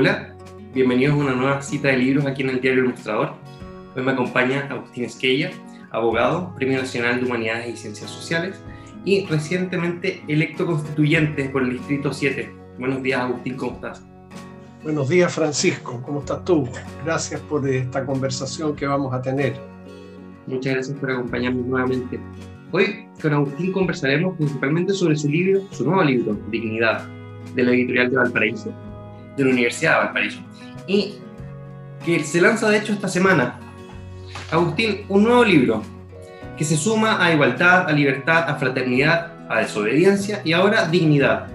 Hola, bienvenidos a una nueva cita de libros aquí en el diario El Mostrador. Hoy me acompaña Agustín Esquella, abogado, Premio Nacional de Humanidades y Ciencias Sociales y recientemente electo constituyente por el Distrito 7. Buenos días, Agustín, ¿cómo estás? Buenos días, Francisco, ¿cómo estás tú? Gracias por esta conversación que vamos a tener. Muchas gracias por acompañarnos nuevamente. Hoy con Agustín conversaremos principalmente sobre su libro, su nuevo libro, Dignidad, de la editorial de Valparaíso, de la Universidad de Valparaíso, y que se lanza de hecho esta semana. Agustín, un nuevo libro que se suma a igualdad, a libertad, a fraternidad, a desobediencia y ahora dignidad,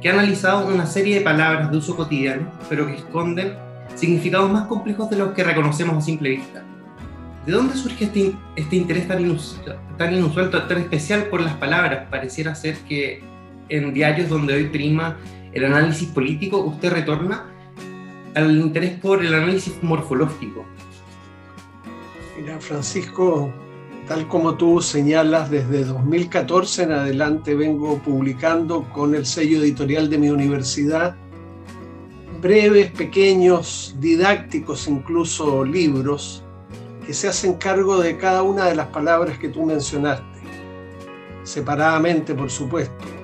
que ha analizado una serie de palabras de uso cotidiano, pero que esconden significados más complejos de los que reconocemos a simple vista. ¿De dónde surge este, este interés tan inusual, tan inusual, tan especial por las palabras? Pareciera ser que en diarios donde hoy prima el análisis político, usted retorna al interés por el análisis morfológico. Mira, Francisco, tal como tú señalas, desde 2014 en adelante vengo publicando con el sello editorial de mi universidad breves, pequeños, didácticos, incluso libros que se hacen cargo de cada una de las palabras que tú mencionaste, separadamente, por supuesto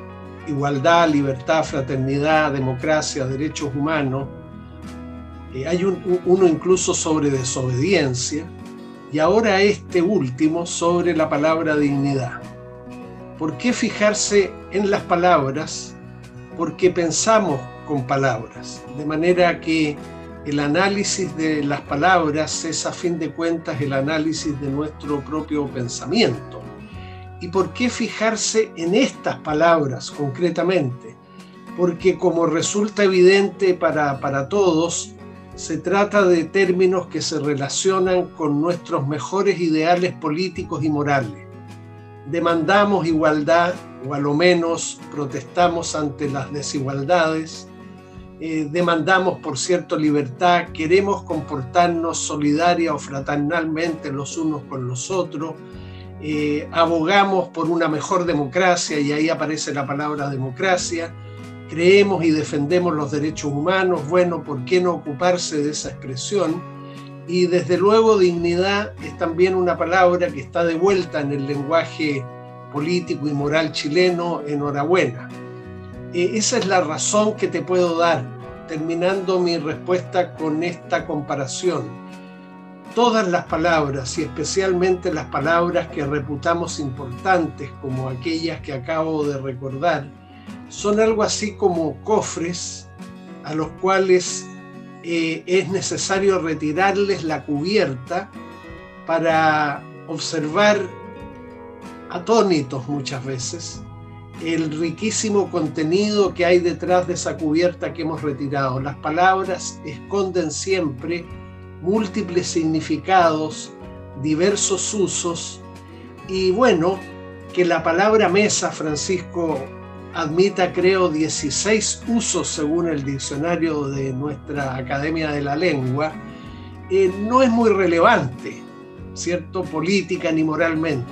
igualdad, libertad, fraternidad, democracia, derechos humanos. Eh, hay uno incluso sobre desobediencia y ahora este último sobre la palabra dignidad. ¿Por qué fijarse en las palabras? Porque pensamos con palabras, de manera que el análisis de las palabras es a fin de cuentas el análisis de nuestro propio pensamiento. ¿Y por qué fijarse en estas palabras concretamente? Porque como resulta evidente para, para todos, se trata de términos que se relacionan con nuestros mejores ideales políticos y morales. Demandamos igualdad, o a lo menos protestamos ante las desigualdades, eh, demandamos, por cierto, libertad, queremos comportarnos solidaria o fraternalmente los unos con los otros, eh, abogamos por una mejor democracia, y ahí aparece la palabra democracia, creemos y defendemos los derechos humanos, bueno, ¿por qué no ocuparse de esa expresión? Y desde luego dignidad es también una palabra que está de vuelta en el lenguaje político y moral chileno, enhorabuena. Eh, esa es la razón que te puedo dar, terminando mi respuesta con esta comparación todas las palabras y especialmente las palabras que reputamos importantes como aquellas que acabo de recordar, son algo así como cofres a los cuales eh, es necesario retirarles la cubierta para observar atónitos muchas veces el riquísimo contenido que hay detrás de esa cubierta que hemos retirado. Las palabras esconden siempre múltiples significados, diversos usos y bueno, que la palabra mesa, Francisco, admita creo 16 usos según el diccionario de nuestra Academia de la Lengua, eh, no es muy relevante, ¿cierto? Política ni moralmente.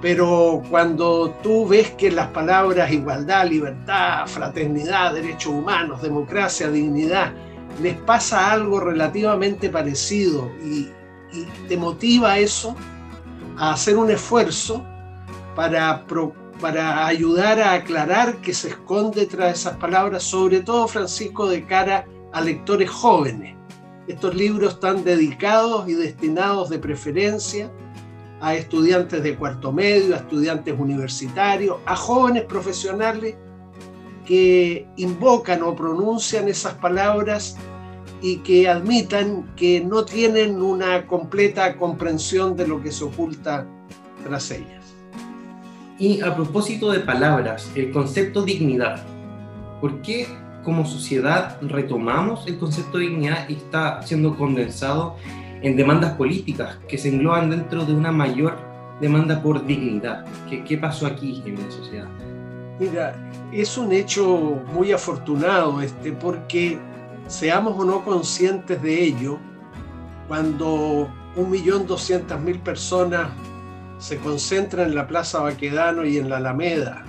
Pero cuando tú ves que las palabras igualdad, libertad, fraternidad, derechos humanos, democracia, dignidad, les pasa algo relativamente parecido y, te motiva eso a hacer un esfuerzo para, para ayudar a aclarar qué se esconde tras esas palabras, sobre todo Francisco de cara a lectores jóvenes. Estos libros están dedicados y destinados de preferencia a estudiantes de cuarto medio, a estudiantes universitarios, a jóvenes profesionales que invocan o pronuncian esas palabras y que admitan que no tienen una completa comprensión de lo que se oculta tras ellas. Y a propósito de palabras, el concepto dignidad, ¿por qué como sociedad retomamos el concepto de dignidad y está siendo condensado en demandas políticas que se engloban dentro de una mayor demanda por dignidad? ¿Qué, qué pasó aquí en la sociedad? Mira, es un hecho muy afortunado este, porque seamos o no conscientes de ello, cuando 1.200.000 personas se concentran en la Plaza Baquedano y en la Alameda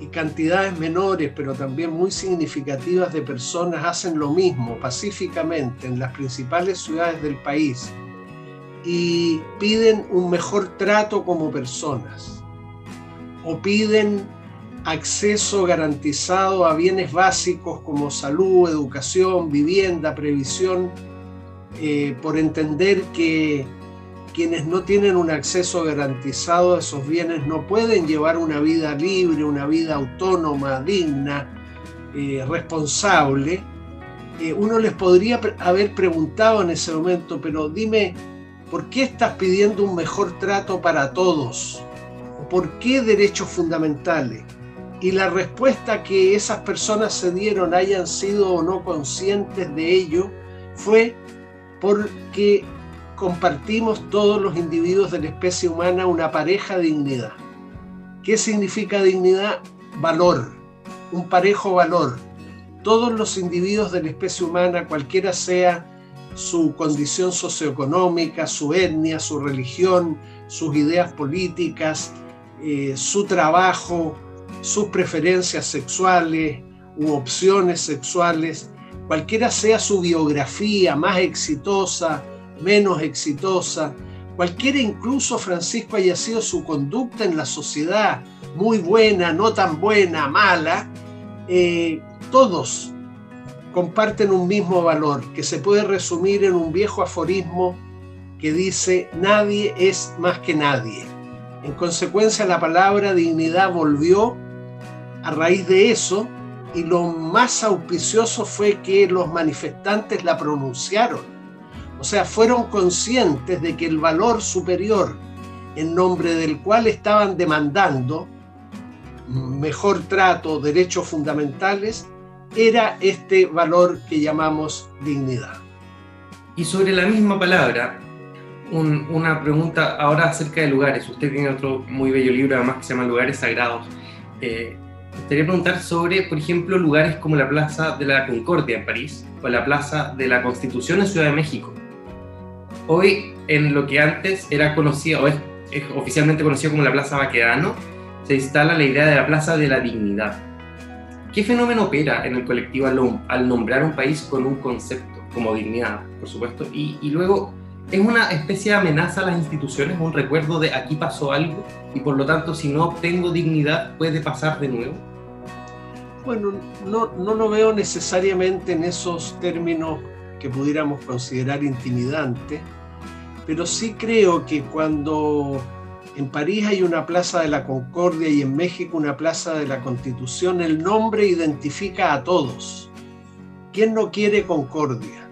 y cantidades menores, pero también muy significativas de personas hacen lo mismo pacíficamente en las principales ciudades del país y piden un mejor trato como personas o piden acceso garantizado a bienes básicos como salud, educación, vivienda, previsión, eh, por entender que quienes no tienen un acceso garantizado a esos bienes no pueden llevar una vida libre, una vida autónoma, digna, eh, responsable, eh, uno les podría haber preguntado en ese momento, pero dime, ¿por qué estás pidiendo un mejor trato para todos? ¿Por qué derechos fundamentales? Y la respuesta que esas personas se dieron, hayan sido o no conscientes de ello, fue porque compartimos todos los individuos de la especie humana una pareja dignidad. ¿Qué significa dignidad? Valor, un parejo valor. Todos los individuos de la especie humana, cualquiera sea su condición socioeconómica, su etnia, su religión, sus ideas políticas, eh, su trabajo, sus preferencias sexuales u opciones sexuales, cualquiera sea su biografía más exitosa, menos exitosa, cualquiera incluso Francisco haya sido su conducta en la sociedad, muy buena, no tan buena, mala, eh, todos comparten un mismo valor que se puede resumir en un viejo aforismo que dice, nadie es más que nadie. En consecuencia, la palabra dignidad volvió a raíz de eso y lo más auspicioso fue que los manifestantes la pronunciaron o sea, fueron conscientes de que el valor superior en nombre del cual estaban demandando mejor trato, derechos fundamentales, era este valor que llamamos dignidad. Y sobre la misma palabra, una pregunta ahora acerca de lugares. Usted tiene otro muy bello libro, además, que se llama Lugares Sagrados. Eh, gustaría preguntar sobre, por ejemplo, lugares como la Plaza de la Concordia en París o la Plaza de la Constitución en Ciudad de México. Hoy, en lo que antes era conocido, o es, oficialmente conocido como la Plaza Baquedano, se instala la idea de la Plaza de la Dignidad. ¿Qué fenómeno opera en el colectivo al, nombrar un país con un concepto como dignidad, por supuesto? Y, y luego, ¿es una especie de amenaza a las instituciones, un recuerdo de aquí pasó algo y por lo tanto si no obtengo dignidad puede pasar de nuevo? Bueno, no, no lo veo necesariamente en esos términos que pudiéramos considerar intimidantes, pero sí creo que cuando en París hay una plaza de la Concordia y en México una plaza de la Constitución, el nombre identifica a todos. ¿Quién no quiere concordia?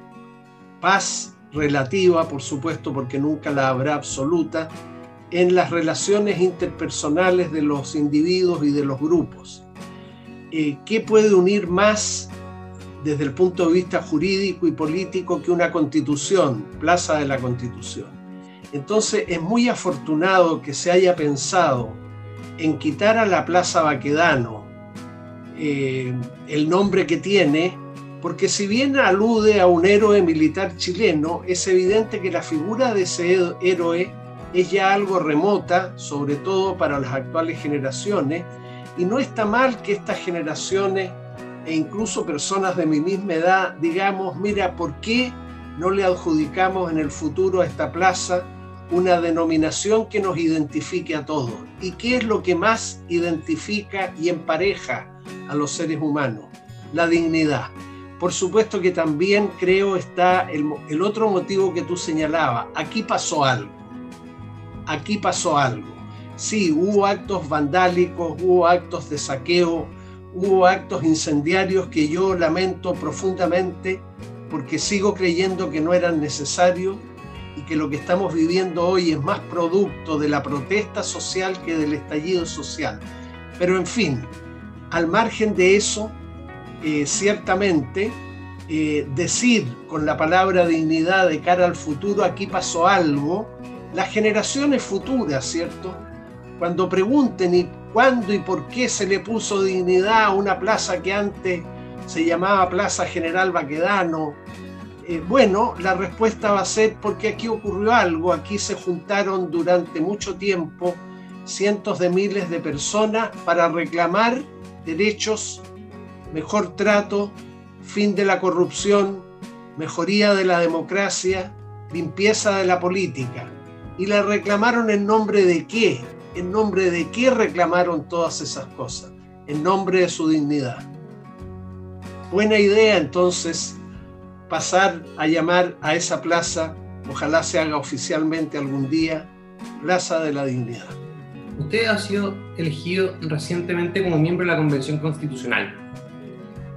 Paz relativa, por supuesto, porque nunca la habrá absoluta, en las relaciones interpersonales de los individuos y de los grupos. Eh, ¿Qué puede unir más desde el punto de vista jurídico y político que una constitución, plaza de la constitución. Entonces es muy afortunado que se haya pensado en quitar a la plaza Baquedano eh, el nombre que tiene, porque si bien alude a un héroe militar chileno, es evidente que la figura de ese héroe es ya algo remota, sobre todo para las actuales generaciones, y no está mal que estas generaciones e incluso personas de mi misma edad, digamos, mira, ¿por qué no le adjudicamos en el futuro a esta plaza una denominación que nos identifique a todos? ¿Y qué es lo que más identifica y empareja a los seres humanos? La dignidad. Por supuesto que también creo está el, el otro motivo que tú señalabas. Aquí pasó algo. Aquí pasó algo. Sí, hubo actos vandálicos, hubo actos de saqueo, hubo actos incendiarios que yo lamento profundamente porque sigo creyendo que no eran necesarios y que lo que estamos viviendo hoy es más producto de la protesta social que del estallido social. Pero en fin, al margen de eso, eh, ciertamente eh, decir con la palabra dignidad de cara al futuro, aquí pasó algo, las generaciones futuras, ¿cierto? Cuando pregunten y cuándo y por qué se le puso dignidad a una plaza que antes se llamaba Plaza General Baquedano. Eh, bueno, la respuesta va a ser porque aquí ocurrió algo, aquí se juntaron durante mucho tiempo cientos de miles de personas para reclamar derechos, mejor trato, fin de la corrupción, mejoría de la democracia, limpieza de la política. ¿Y la reclamaron en nombre de qué? ¿En nombre de qué reclamaron todas esas cosas? En nombre de su dignidad. Buena idea entonces pasar a llamar a esa plaza, ojalá se haga oficialmente algún día, Plaza de la Dignidad. Usted ha sido elegido recientemente como miembro de la Convención Constitucional.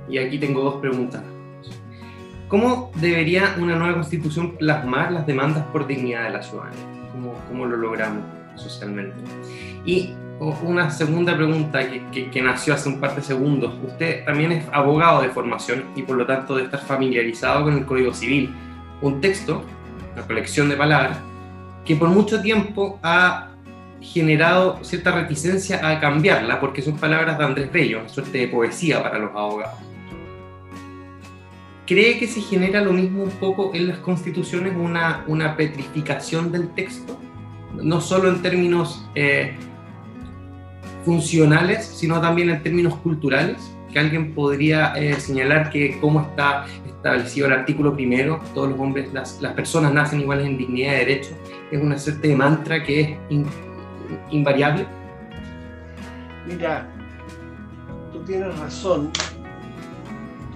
Y aquí tengo dos preguntas. ¿Cómo debería una nueva constitución plasmar las demandas por dignidad de la ciudadanía? ¿Cómo, cómo lo logramos socialmente? Y una segunda pregunta que, nació hace un par de segundos. Usted también es abogado de formación y por lo tanto de estar familiarizado con el Código Civil, un texto, una colección de palabras, que por mucho tiempo ha generado cierta reticencia a cambiarla porque son palabras de Andrés Bello, una suerte de poesía para los abogados. ¿Cree que se genera lo mismo un poco en las constituciones, una, una petrificación del texto? No solo en términos eh, funcionales, sino también en términos culturales, que alguien podría eh, señalar que cómo está establecido el artículo primero, todos los hombres, las, las, personas nacen iguales en dignidad y derecho, es una suerte de mantra que es invariable. Mira, tú tienes razón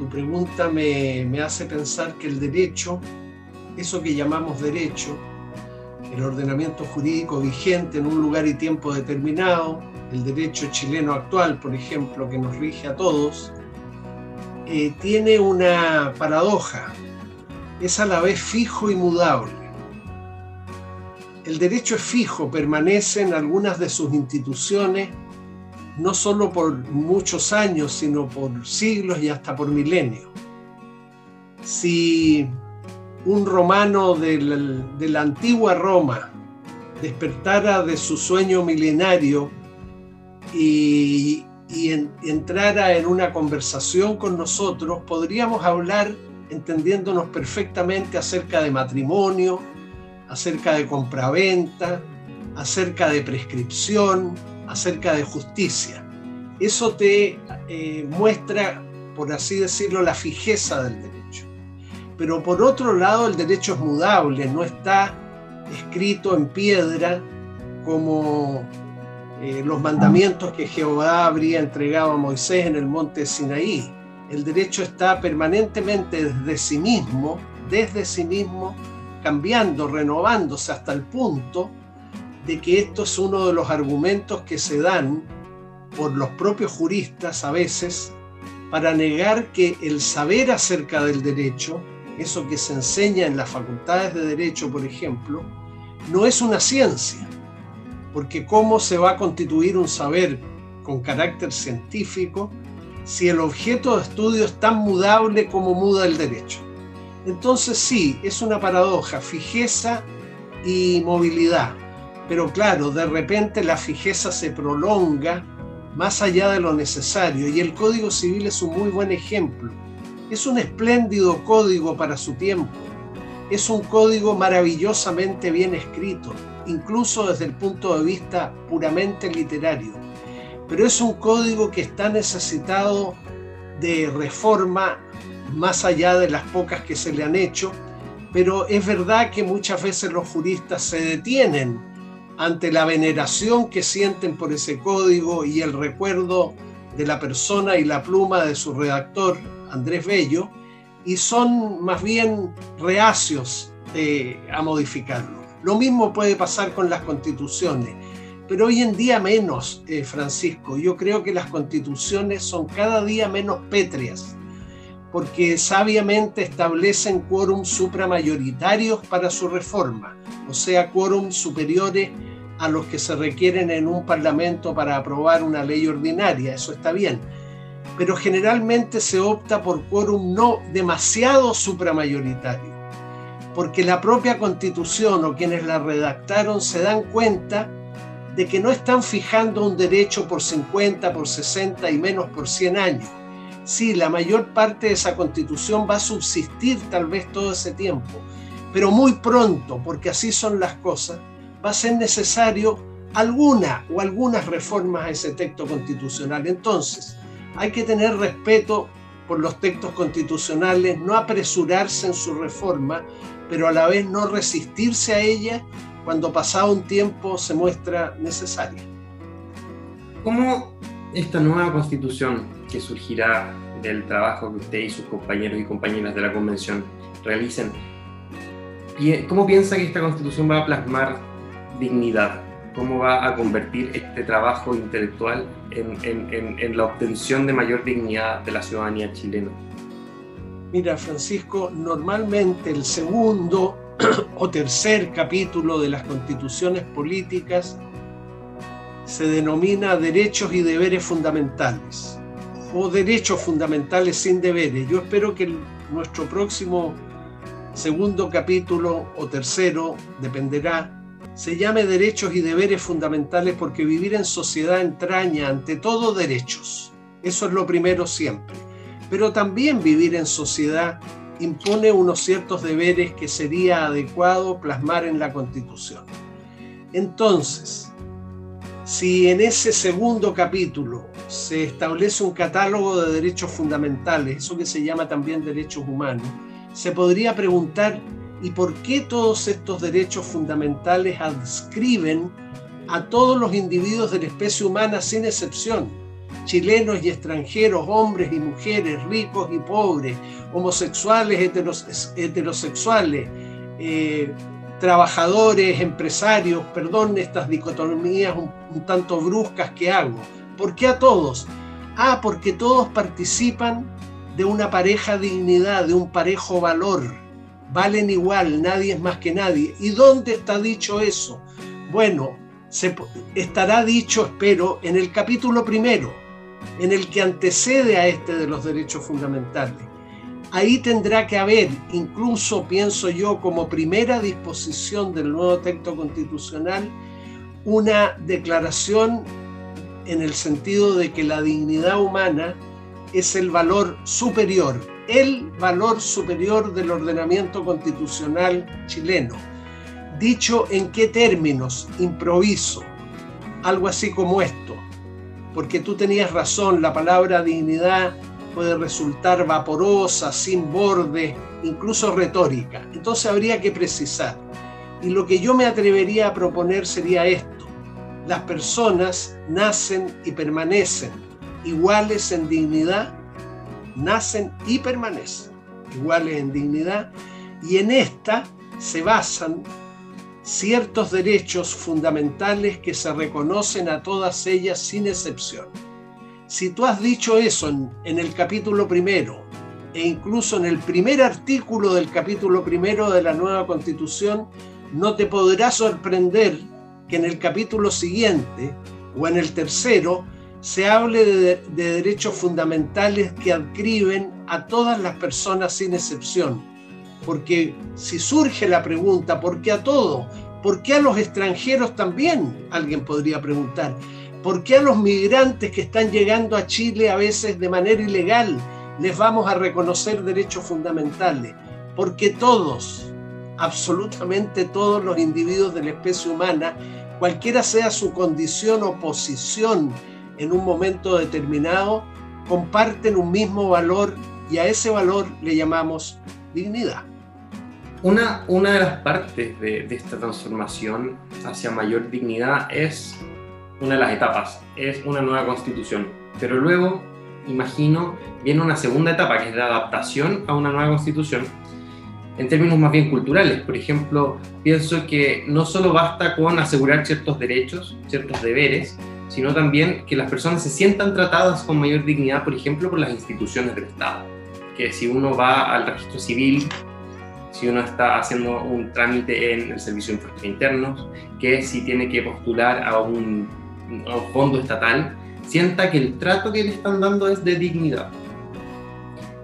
tu pregunta me, me hace pensar que el derecho, eso que llamamos derecho, el ordenamiento jurídico vigente en un lugar y tiempo determinado, el derecho chileno actual, por ejemplo, que nos rige a todos, eh, tiene una paradoja. Es a la vez fijo y mudable. El derecho es fijo, permanece en algunas de sus instituciones no solo por muchos años, sino por siglos y hasta por milenios. Si un romano de la antigua Roma despertara de su sueño milenario y, entrara en una conversación con nosotros, podríamos hablar entendiéndonos perfectamente acerca de matrimonio, acerca de compraventa, acerca de prescripción, acerca de justicia. Eso te eh, muestra, por así decirlo, la fijeza del derecho. Pero por otro lado, el derecho es mudable, no está escrito en piedra como eh, los mandamientos que Jehová habría entregado a Moisés en el monte Sinaí. El derecho está permanentemente desde sí mismo, desde sí mismo, cambiando, renovándose hasta el punto de que esto es uno de los argumentos que se dan por los propios juristas a veces para negar que el saber acerca del derecho, eso que se enseña en las facultades de derecho, por ejemplo, no es una ciencia, porque ¿cómo se va a constituir un saber con carácter científico si el objeto de estudio es tan mudable como muda el derecho? Entonces sí, es una paradoja, fijeza y movilidad. Pero claro, de repente la fijeza se prolonga más allá de lo necesario y el Código Civil es un muy buen ejemplo. Es un espléndido código para su tiempo. Es un código maravillosamente bien escrito, incluso desde el punto de vista puramente literario. Pero es un código que está necesitado de reforma más allá de las pocas que se le han hecho, pero es verdad que muchas veces los juristas se detienen ante la veneración que sienten por ese código y el recuerdo de la persona y la pluma de su redactor, Andrés Bello, y son más bien reacios a modificarlo. Lo mismo puede pasar con las constituciones, pero hoy en día menos, eh, Francisco. Yo creo que las constituciones son cada día menos pétreas, porque sabiamente establecen quórum supramayoritarios para su reforma o sea, quórum superiores a los que se requieren en un parlamento para aprobar una ley ordinaria, eso está bien. Pero generalmente se opta por quórum no demasiado supramayoritario, porque la propia constitución o quienes la redactaron se dan cuenta de que no están fijando un derecho por 50, por 60 y menos por 100 años. Sí, la mayor parte de esa constitución va a subsistir tal vez todo ese tiempo, pero muy pronto, porque así son las cosas, va a ser necesario alguna o algunas reformas a ese texto constitucional. Entonces, hay que tener respeto por los textos constitucionales, no apresurarse en su reforma, pero a la vez no resistirse a ella cuando pasado un tiempo se muestra necesaria. ¿Cómo esta nueva constitución que surgirá del trabajo que usted y sus compañeros y compañeras de la convención realicen, cómo piensa que esta constitución va a plasmar dignidad? ¿Cómo va a convertir este trabajo intelectual en, la obtención de mayor dignidad de la ciudadanía chilena? Mira, Francisco, normalmente el segundo o tercer capítulo de las constituciones políticas se denomina derechos y deberes fundamentales o derechos fundamentales sin deberes. Yo espero que nuestro próximo segundo capítulo o tercero, dependerá, se llame derechos y deberes fundamentales porque vivir en sociedad entraña ante todo derechos. Eso es lo primero siempre. Pero también vivir en sociedad impone unos ciertos deberes que sería adecuado plasmar en la Constitución. Entonces, si en ese segundo capítulo se establece un catálogo de derechos fundamentales, eso que se llama también derechos humanos, se podría preguntar, ¿y por qué todos estos derechos fundamentales adscriben a todos los individuos de la especie humana sin excepción? Chilenos y extranjeros, hombres y mujeres, ricos y pobres, homosexuales, heterosexuales, eh, trabajadores, empresarios, perdón estas dicotomías un, tanto bruscas que hago. ¿Por qué a todos? Ah, porque todos participan de una pareja dignidad, de un parejo valor. Valen igual, nadie es más que nadie. ¿Y dónde está dicho eso? Bueno, estará dicho, espero, en el capítulo primero, en el que antecede a este de los derechos fundamentales ahí tendrá que haber, incluso pienso yo, como primera disposición del nuevo texto constitucional, una declaración en el sentido de que la dignidad humana es el valor superior, el valor superior del ordenamiento constitucional chileno. Dicho en qué términos, improviso, algo así como esto, porque tú tenías razón, la palabra dignidad puede resultar vaporosa, sin borde, incluso retórica. Entonces habría que precisar. Y lo que yo me atrevería a proponer sería esto. Las personas nacen y permanecen iguales en dignidad, nacen y permanecen iguales en dignidad, y en esta se basan ciertos derechos fundamentales que se reconocen a todas ellas sin excepción. Si tú has dicho eso en, el capítulo primero e incluso en el primer artículo del capítulo primero de la nueva constitución, no te podrá sorprender que en el capítulo siguiente o en el tercero se hable de, de, derechos fundamentales que adscriben a todas las personas sin excepción. Porque si surge la pregunta, ¿por qué a todos? ¿Por qué a los extranjeros también? Alguien podría preguntar. ¿Por qué a los migrantes que están llegando a Chile a veces de manera ilegal les vamos a reconocer derechos fundamentales? Porque todos, absolutamente todos los individuos de la especie humana, cualquiera sea su condición o posición en un momento determinado, comparten un mismo valor y a ese valor le llamamos dignidad. Una, una de las partes de, de esta transformación hacia mayor dignidad es una de las etapas, es una nueva constitución. Pero luego, imagino, viene una segunda etapa, que es la adaptación a una nueva constitución, en términos más bien culturales. Por ejemplo, pienso que no solo basta con asegurar ciertos derechos, ciertos deberes, sino también que las personas se sientan tratadas con mayor dignidad, por ejemplo, por las instituciones del Estado. Que si uno va al registro civil, si uno está haciendo un trámite en el Servicio de Impuestos Internos, que si tiene que postular a un o fondo estatal sienta que el trato que le están dando es de dignidad.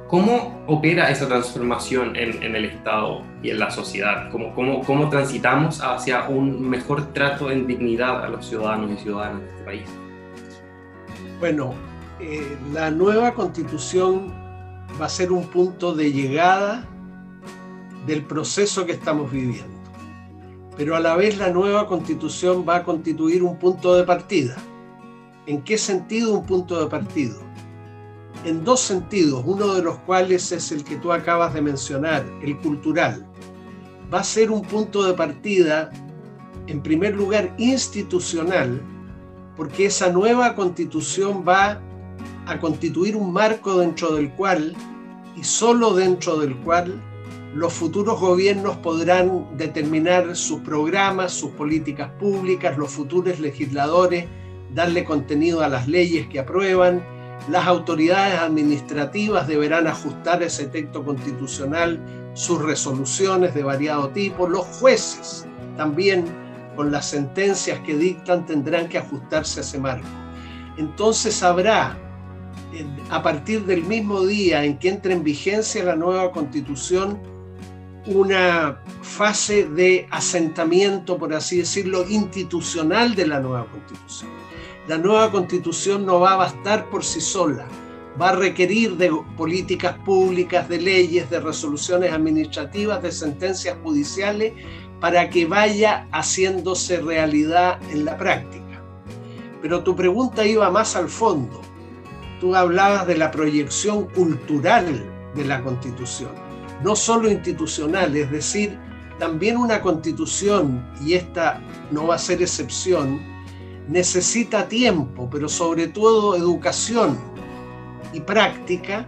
¿Cómo opera esa transformación en, el Estado y en la sociedad? ¿Cómo, cómo, cómo transitamos hacia un mejor trato en dignidad a los ciudadanos y ciudadanas de este país? Bueno, eh, la nueva constitución va a ser un punto de llegada del proceso que estamos viviendo pero a la vez la nueva constitución va a constituir un punto de partida. ¿En qué sentido un punto de partida? En dos sentidos, uno de los cuales es el que tú acabas de mencionar, el cultural. Va a ser un punto de partida, en primer lugar, institucional, porque esa nueva constitución va a constituir un marco dentro del cual, y solo dentro del cual, los futuros gobiernos podrán determinar sus programas, sus políticas públicas, los futuros legisladores, darle contenido a las leyes que aprueban, las autoridades administrativas deberán ajustar ese texto constitucional, sus resoluciones de variado tipo, los jueces también con las sentencias que dictan tendrán que ajustarse a ese marco. Entonces habrá, a partir del mismo día en que entre en vigencia la nueva constitución, una fase de asentamiento, por así decirlo, institucional de la nueva constitución. La nueva constitución no va a bastar por sí sola, va a requerir de políticas públicas, de leyes, de resoluciones administrativas, de sentencias judiciales, para que vaya haciéndose realidad en la práctica. Pero tu pregunta iba más al fondo. Tú hablabas de la proyección cultural de la constitución no solo institucional, es decir, también una constitución, y esta no va a ser excepción, necesita tiempo, pero sobre todo educación y práctica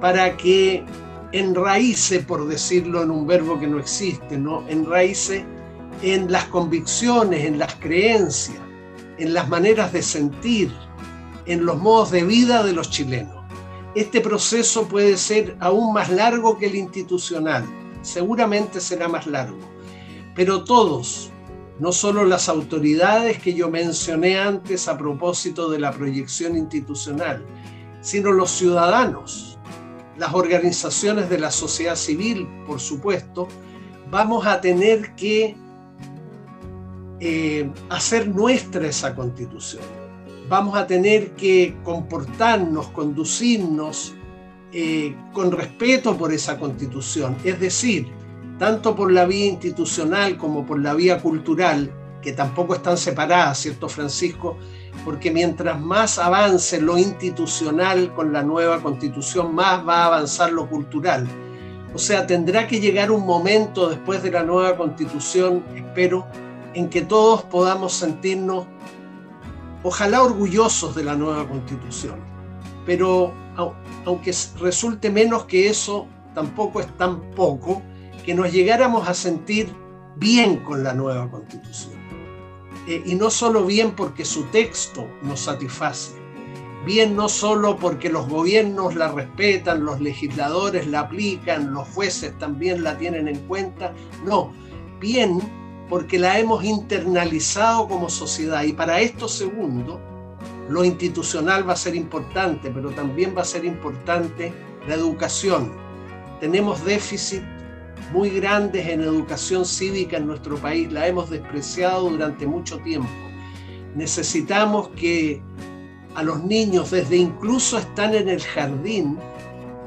para que enraíce, por decirlo en un verbo que no existe, ¿no? enraíce en las convicciones, en las creencias, en las maneras de sentir, en los modos de vida de los chilenos este proceso puede ser aún más largo que el institucional, seguramente será más largo, pero todos, no solo las autoridades que yo mencioné antes a propósito de la proyección institucional, sino los ciudadanos, las organizaciones de la sociedad civil, por supuesto, vamos a tener que eh, hacer nuestra esa constitución vamos a tener que comportarnos, conducirnos eh, con respeto por esa constitución. Es decir, tanto por la vía institucional como por la vía cultural, que tampoco están separadas, ¿cierto, Francisco? Porque mientras más avance lo institucional con la nueva constitución, más va a avanzar lo cultural. O sea, tendrá que llegar un momento después de la nueva constitución, espero, en que todos podamos sentirnos ojalá orgullosos de la nueva constitución, pero aunque resulte menos que eso, tampoco es tan poco que nos llegáramos a sentir bien con la nueva constitución. Eh, y no solo bien porque su texto nos satisface, bien no solo porque los gobiernos la respetan, los legisladores la aplican, los jueces también la tienen en cuenta, no, bien porque la hemos internalizado como sociedad. Y para esto segundo, lo institucional va a ser importante, pero también va a ser importante la educación. Tenemos déficit muy grandes en educación cívica en nuestro país, la hemos despreciado durante mucho tiempo. Necesitamos que a los niños, desde incluso están en el jardín,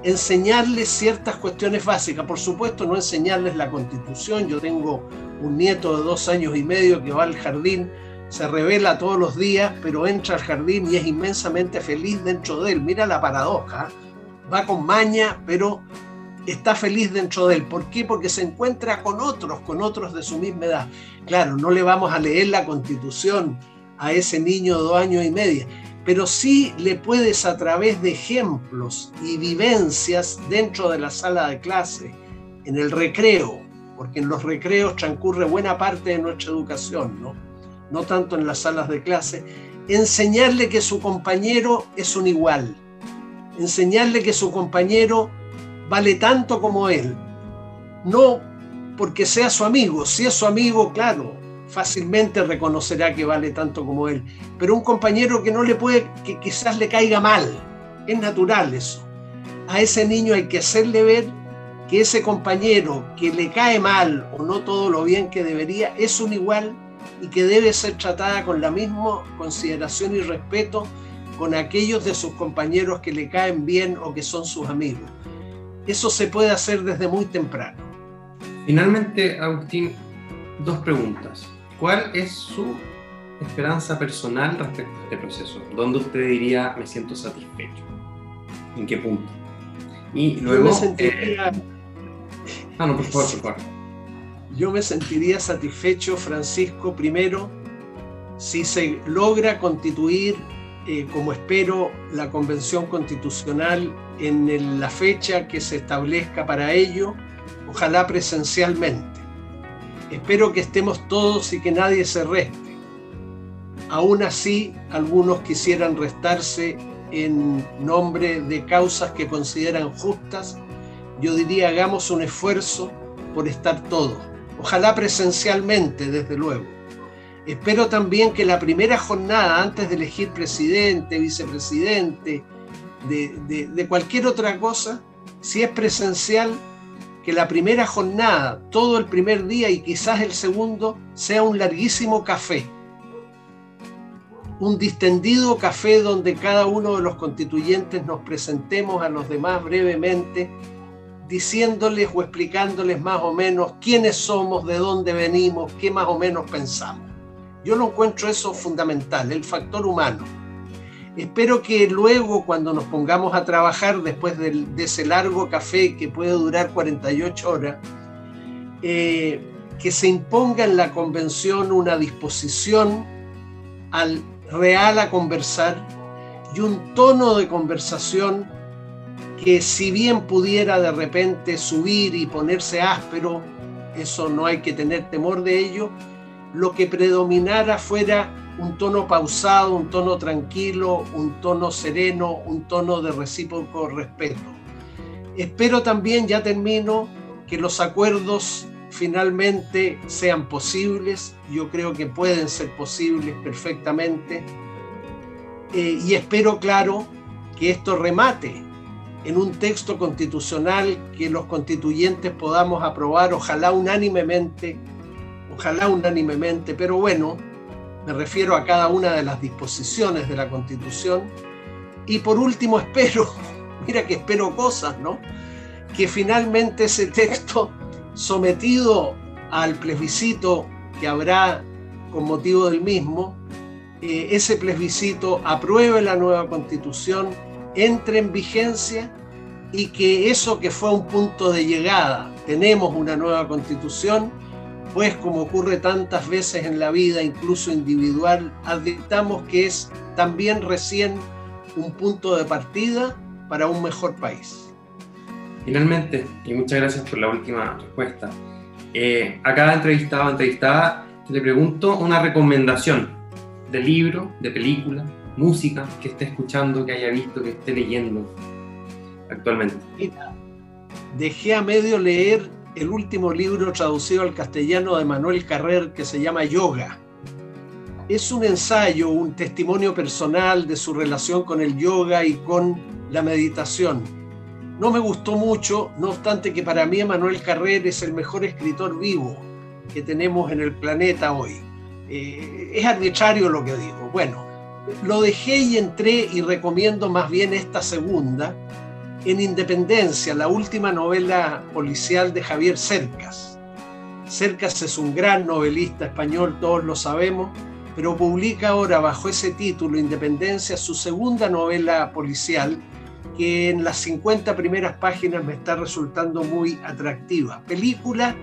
enseñarles ciertas cuestiones básicas. Por supuesto, no enseñarles la constitución. Yo tengo un nieto de dos años y medio que va al jardín, se revela todos los días, pero entra al jardín y es inmensamente feliz dentro de él. Mira la paradoja. Va con maña, pero está feliz dentro de él. ¿Por qué? Porque se encuentra con otros, con otros de su misma edad. Claro, no le vamos a leer la constitución a ese niño de dos años y medio, pero sí le puedes a través de ejemplos y vivencias dentro de la sala de clase, en el recreo, porque en los recreos transcurre buena parte de nuestra educación, ¿no? no tanto en las salas de clase, enseñarle que su compañero es un igual, enseñarle que su compañero vale tanto como él, no porque sea su amigo, si es su amigo, claro, fácilmente reconocerá que vale tanto como él. Pero un compañero que no le puede, que quizás le caiga mal, es natural eso. A ese niño hay que hacerle ver que ese compañero que le cae mal o no todo lo bien que debería es un igual y que debe ser tratada con la misma consideración y respeto con aquellos de sus compañeros que le caen bien o que son sus amigos. Eso se puede hacer desde muy temprano. Finalmente, Agustín, dos preguntas. ¿Cuál es su esperanza personal respecto a este proceso? ¿Dónde usted diría me siento satisfecho? ¿En qué punto? Y luego... sentiría... Eh, ah, no, por favor, por favor. Yo me sentiría satisfecho, Francisco, primero, si se logra constituir, eh, como espero, la convención constitucional en la fecha que se establezca para ello, ojalá presencialmente. Espero que estemos todos y que nadie se reste. Aún así, algunos quisieran restarse en nombre de causas que consideran justas. Yo diría, hagamos un esfuerzo por estar todos. Ojalá presencialmente, desde luego. Espero también que la primera jornada, antes de elegir presidente, vicepresidente, de, de cualquier otra cosa, si es presencial, que la primera jornada, todo el primer día y quizás el segundo, sea un larguísimo café. Un distendido café donde cada uno de los constituyentes nos presentemos a los demás brevemente, diciéndoles o explicándoles más o menos quiénes somos, de dónde venimos, qué más o menos pensamos. Yo lo encuentro eso fundamental, el factor humano Espero que luego, cuando nos pongamos a trabajar después de, ese largo café que puede durar 48 horas, eh, que se imponga en la convención una disposición al real a conversar y un tono de conversación que si bien pudiera de repente subir y ponerse áspero, eso no hay que tener temor de ello, lo que predominara fuera un tono pausado, un tono tranquilo, un tono sereno, un tono de recíproco respeto. Espero también, ya termino, que los acuerdos finalmente sean posibles. Yo creo que pueden ser posibles perfectamente. Eh, y espero, claro, que esto remate en un texto constitucional que los constituyentes podamos aprobar, ojalá unánimemente, ojalá unánimemente, pero bueno, me refiero a cada una de las disposiciones de la Constitución. Y por último espero, mira que espero cosas, ¿no? Que finalmente ese texto sometido al plebiscito que habrá con motivo del mismo, eh, ese plebiscito apruebe la nueva constitución, entre en vigencia y que eso que fue un punto de llegada, tenemos una nueva constitución, pues como ocurre tantas veces en la vida, incluso individual, advirtamos que es también recién un punto de partida para un mejor país. Finalmente, y muchas gracias por la última respuesta, eh, a cada entrevistado entrevistada le pregunto una recomendación de libro, de película, música que esté escuchando, que haya visto, que esté leyendo actualmente. dejé a medio leer el último libro traducido al castellano de Manuel Carrer que se llama Yoga. Es un ensayo, un testimonio personal de su relación con el yoga y con la meditación. No me gustó mucho, no obstante que para mí Manuel Carrer es el mejor escritor vivo que tenemos en el planeta hoy. Eh, es arbitrario lo que digo. Bueno, lo dejé y entré y recomiendo más bien esta segunda, en Independencia, la última novela policial de Javier Cercas. Cercas es un gran novelista español, todos lo sabemos, pero publica ahora bajo ese título, Independencia, su segunda novela policial, que en las 50 primeras páginas me está resultando muy atractiva. Película,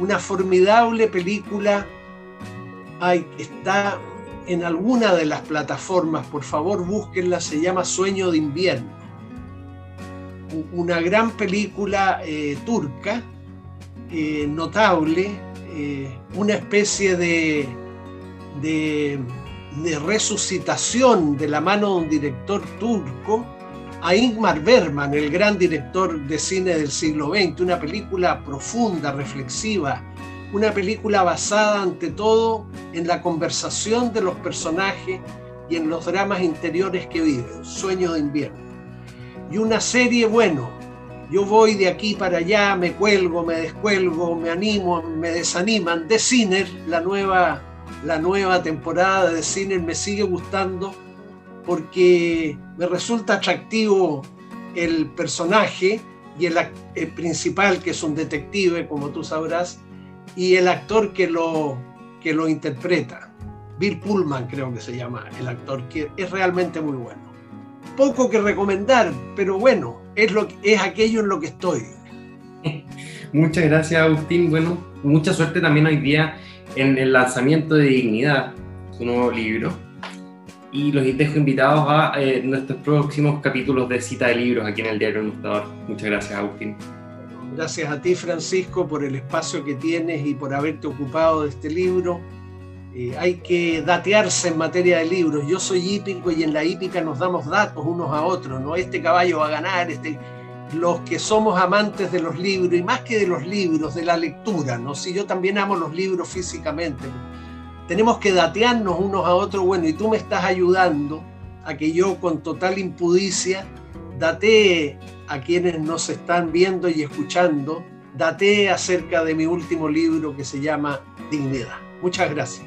una formidable película, Ay, está en alguna de las plataformas, por favor búsquenla, se llama Sueño de invierno. Una gran película eh, turca, eh, notable, eh, una especie de, de, resucitación de la mano de un director turco a Ingmar Bergman, el gran director de cine del siglo XX, una película profunda, reflexiva, una película basada ante todo en la conversación de los personajes y en los dramas interiores que viven, Sueño de invierno y una serie, bueno, yo voy de aquí para allá, me cuelgo, me descuelgo, me animo, me desaniman. De Ciner, la nueva, la nueva temporada de Ciner me sigue gustando porque me resulta atractivo el personaje y el, principal, que es un detective, como tú sabrás, y el actor que lo, que lo interpreta. Bill Pullman creo que se llama el actor, que es realmente muy bueno. Poco que recomendar, pero bueno, es, lo, es aquello en lo que estoy. Muchas gracias Agustín. Bueno, mucha suerte también hoy día en el lanzamiento de Dignidad, su nuevo libro. Y los dejo invitados a eh, nuestros próximos capítulos de cita de libros aquí en el Diario El Mostrador. Muchas gracias Agustín. Gracias a ti Francisco por el espacio que tienes y por haberte ocupado de este libro eh, hay que datearse en materia de libros. Yo soy hípico y en la hípica nos damos datos unos a otros, ¿no? Este caballo va a ganar, este... los que somos amantes de los libros, y más que de los libros, de la lectura, ¿no? Si yo también amo los libros físicamente, tenemos que datearnos unos a otros, bueno, y tú me estás ayudando a que yo con total impudicia datee a quienes nos están viendo y escuchando, date acerca de mi último libro que se llama Dignidad. Muchas gracias.